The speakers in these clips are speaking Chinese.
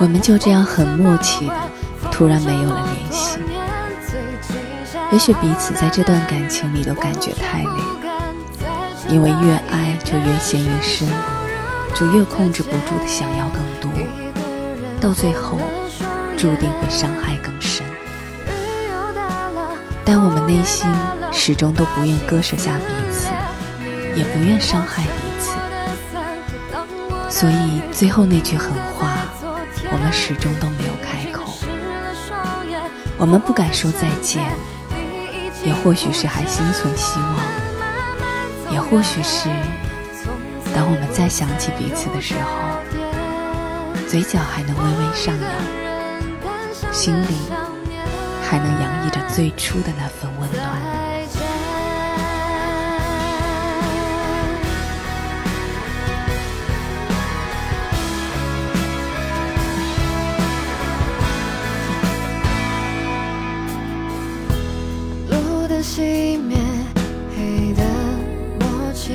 我们就这样很默契的，突然没有了联系。也许彼此在这段感情里都感觉太累，因为越爱就越陷越深，就越控制不住的想要更多，到最后注定会伤害更深。但我们内心始终都不愿割舍下彼此，也不愿伤害彼此，所以最后那句狠话，我们始终都没有开口。我们不敢说再见，也或许是还心存希望，也或许是当我们再想起彼此的时候，嘴角还能微微上扬，心里。还能洋溢着最初的那份温暖。熄灭，黑的默契，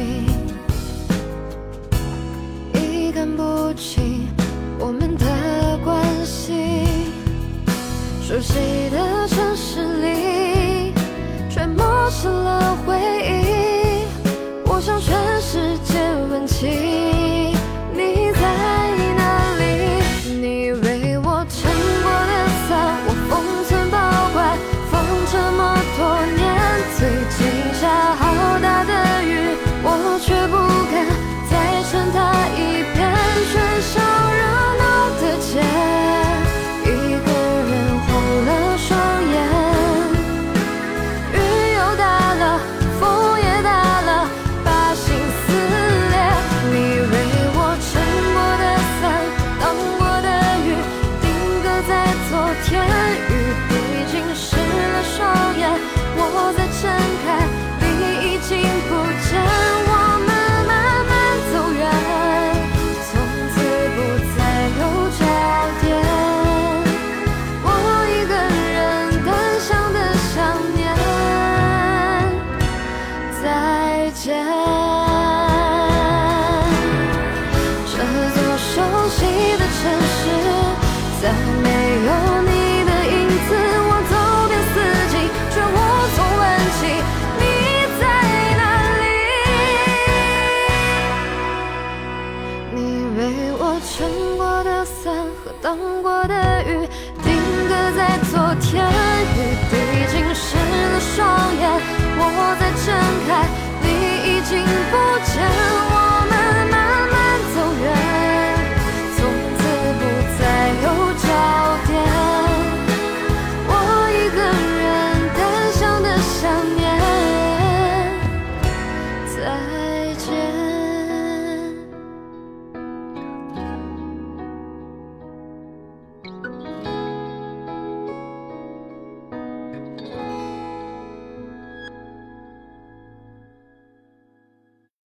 已看不清我们的关系。熟悉的城市里，却陌生了回忆。我向全世界问起。伞和挡过的雨，定格在昨天。